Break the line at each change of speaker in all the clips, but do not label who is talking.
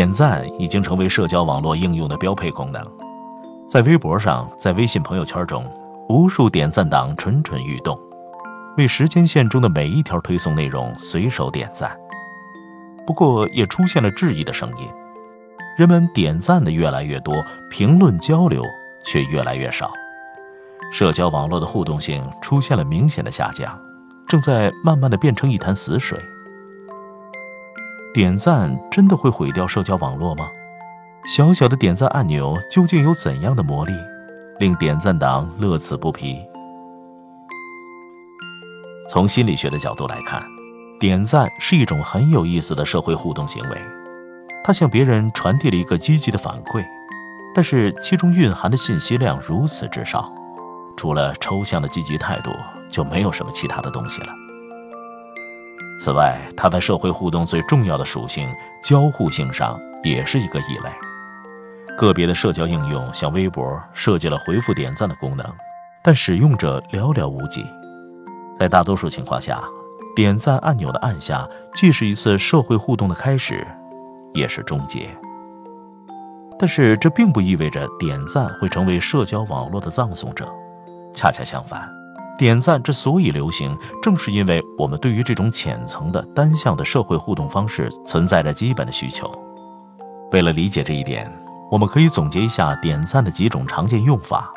点赞已经成为社交网络应用的标配功能，在微博上，在微信朋友圈中，无数点赞党蠢蠢欲动，为时间线中的每一条推送内容随手点赞。不过，也出现了质疑的声音：人们点赞的越来越多，评论交流却越来越少，社交网络的互动性出现了明显的下降，正在慢慢的变成一潭死水。点赞真的会毁掉社交网络吗？小小的点赞按钮究竟有怎样的魔力，令点赞党乐此不疲？从心理学的角度来看，点赞是一种很有意思的社会互动行为，它向别人传递了一个积极的反馈，但是其中蕴含的信息量如此之少，除了抽象的积极态度，就没有什么其他的东西了。此外，它在社会互动最重要的属性交互性上也是一个异类。个别的社交应用像微博设计了回复点赞的功能，但使用者寥寥无几。在大多数情况下，点赞按钮的按下既是一次社会互动的开始，也是终结。但是这并不意味着点赞会成为社交网络的葬送者，恰恰相反。点赞之所以流行，正是因为我们对于这种浅层的单向的社会互动方式存在着基本的需求。为了理解这一点，我们可以总结一下点赞的几种常见用法。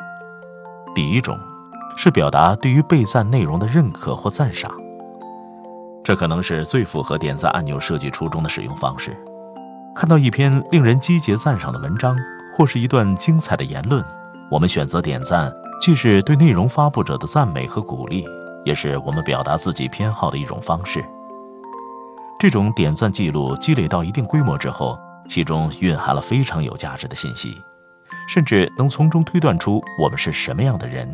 第一种是表达对于被赞内容的认可或赞赏，这可能是最符合点赞按钮设计初衷的使用方式。看到一篇令人积极赞赏的文章，或是一段精彩的言论，我们选择点赞。既是对内容发布者的赞美和鼓励，也是我们表达自己偏好的一种方式。这种点赞记录积累到一定规模之后，其中蕴含了非常有价值的信息，甚至能从中推断出我们是什么样的人。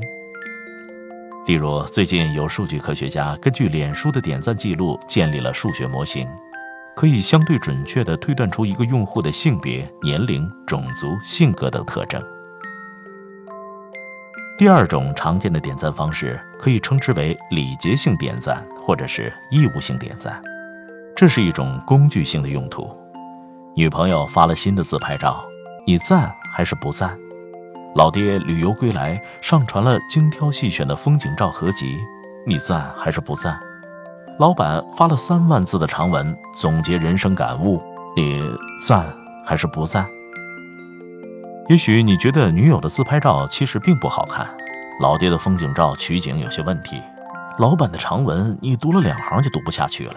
例如，最近有数据科学家根据脸书的点赞记录建立了数学模型，可以相对准确地推断出一个用户的性别、年龄、种族、性格等特征。第二种常见的点赞方式可以称之为礼节性点赞，或者是义务性点赞。这是一种工具性的用途。女朋友发了新的自拍照，你赞还是不赞？老爹旅游归来，上传了精挑细选的风景照合集，你赞还是不赞？老板发了三万字的长文，总结人生感悟，你赞还是不赞？也许你觉得女友的自拍照其实并不好看，老爹的风景照取景有些问题，老板的长文你读了两行就读不下去了。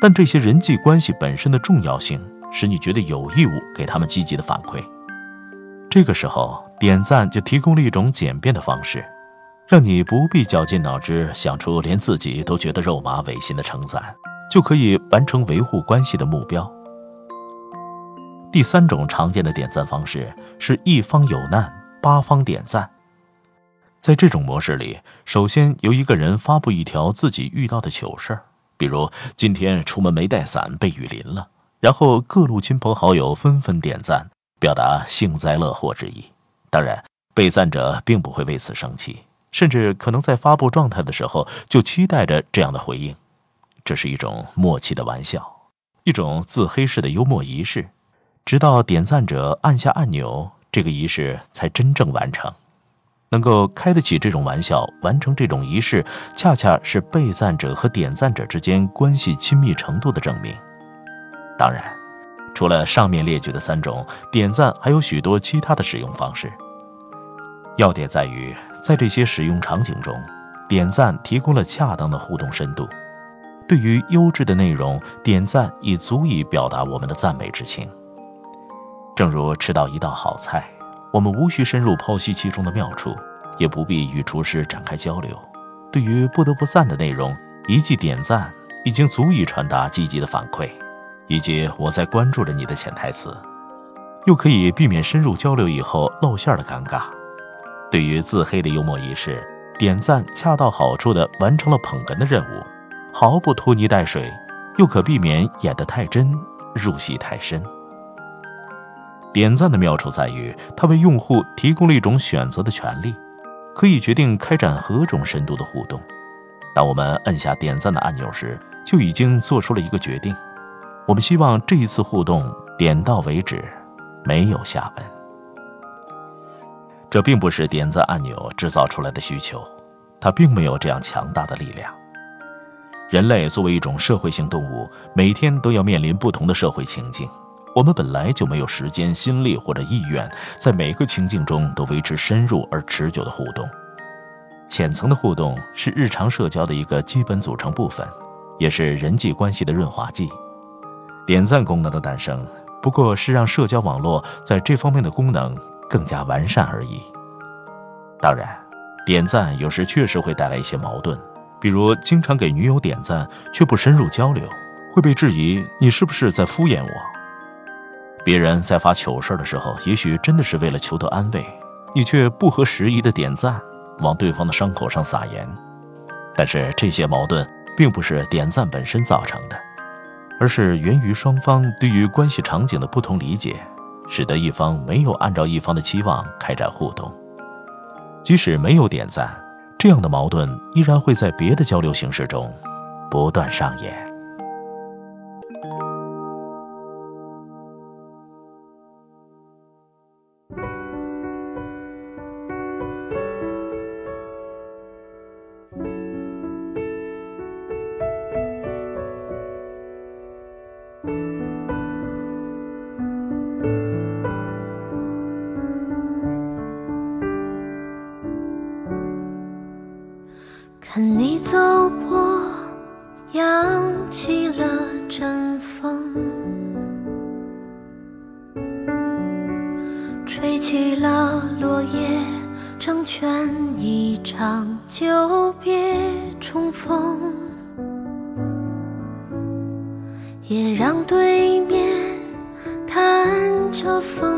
但这些人际关系本身的重要性，使你觉得有义务给他们积极的反馈。这个时候，点赞就提供了一种简便的方式，让你不必绞尽脑汁想出连自己都觉得肉麻违心的称赞，就可以完成维护关系的目标。第三种常见的点赞方式是一方有难，八方点赞。在这种模式里，首先由一个人发布一条自己遇到的糗事儿，比如今天出门没带伞被雨淋了，然后各路亲朋好友纷纷点赞，表达幸灾乐祸之意。当然，被赞者并不会为此生气，甚至可能在发布状态的时候就期待着这样的回应。这是一种默契的玩笑，一种自黑式的幽默仪式。直到点赞者按下按钮，这个仪式才真正完成。能够开得起这种玩笑，完成这种仪式，恰恰是被赞者和点赞者之间关系亲密程度的证明。当然，除了上面列举的三种，点赞还有许多其他的使用方式。要点在于，在这些使用场景中，点赞提供了恰当的互动深度。对于优质的内容，点赞已足以表达我们的赞美之情。正如吃到一道好菜，我们无需深入剖析其中的妙处，也不必与厨师展开交流。对于不得不赞的内容，一记点赞已经足以传达积极的反馈，以及我在关注着你的潜台词，又可以避免深入交流以后露馅的尴尬。对于自黑的幽默仪式，点赞恰到好处地完成了捧哏的任务，毫不拖泥带水，又可避免演得太真，入戏太深。点赞的妙处在于，它为用户提供了一种选择的权利，可以决定开展何种深度的互动。当我们按下点赞的按钮时，就已经做出了一个决定。我们希望这一次互动点到为止，没有下文。这并不是点赞按钮制造出来的需求，它并没有这样强大的力量。人类作为一种社会性动物，每天都要面临不同的社会情境。我们本来就没有时间、心力或者意愿，在每个情境中都维持深入而持久的互动。浅层的互动是日常社交的一个基本组成部分，也是人际关系的润滑剂。点赞功能的诞生，不过是让社交网络在这方面的功能更加完善而已。当然，点赞有时确实会带来一些矛盾，比如经常给女友点赞却不深入交流，会被质疑你是不是在敷衍我。别人在发糗事的时候，也许真的是为了求得安慰，你却不合时宜的点赞，往对方的伤口上撒盐。但是这些矛盾并不是点赞本身造成的，而是源于双方对于关系场景的不同理解，使得一方没有按照一方的期望开展互动。即使没有点赞，这样的矛盾依然会在别的交流形式中不断上演。
起了落叶，成全一场久别重逢，也让对面看着风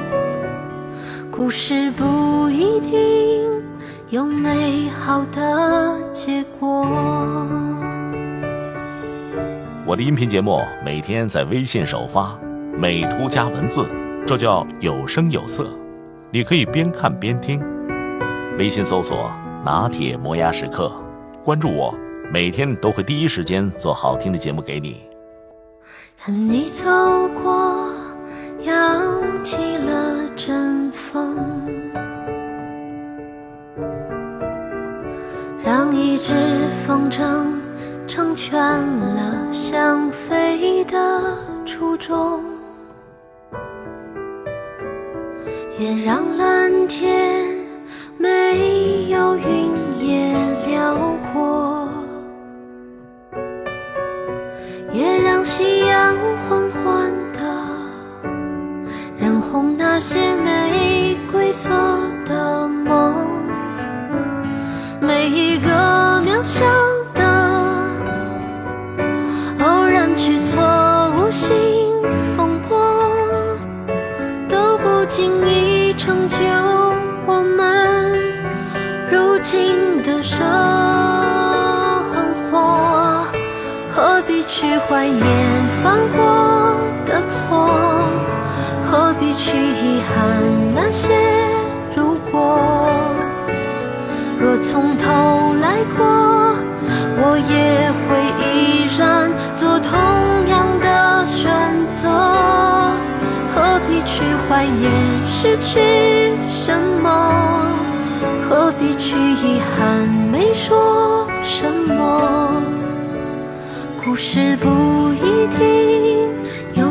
故事不一定。有美好的结果。
我的音频节目每天在微信首发，美图加文字，这叫有声有色。你可以边看边听。微信搜索“拿铁磨牙时刻”，关注我，每天都会第一时间做好听的节目给你。
和你走过，扬起了阵风。让一只风筝成全了想飞的初衷，也让蓝天色的梦。每一个渺小的偶然举措，无心风波，都不经意成就我们如今的生活。何必去怀念犯过的错？何必去遗憾那些如果？若从头来过，我也会依然做同样的选择。何必去怀念失去什么？何必去遗憾没说什么？故事不一定有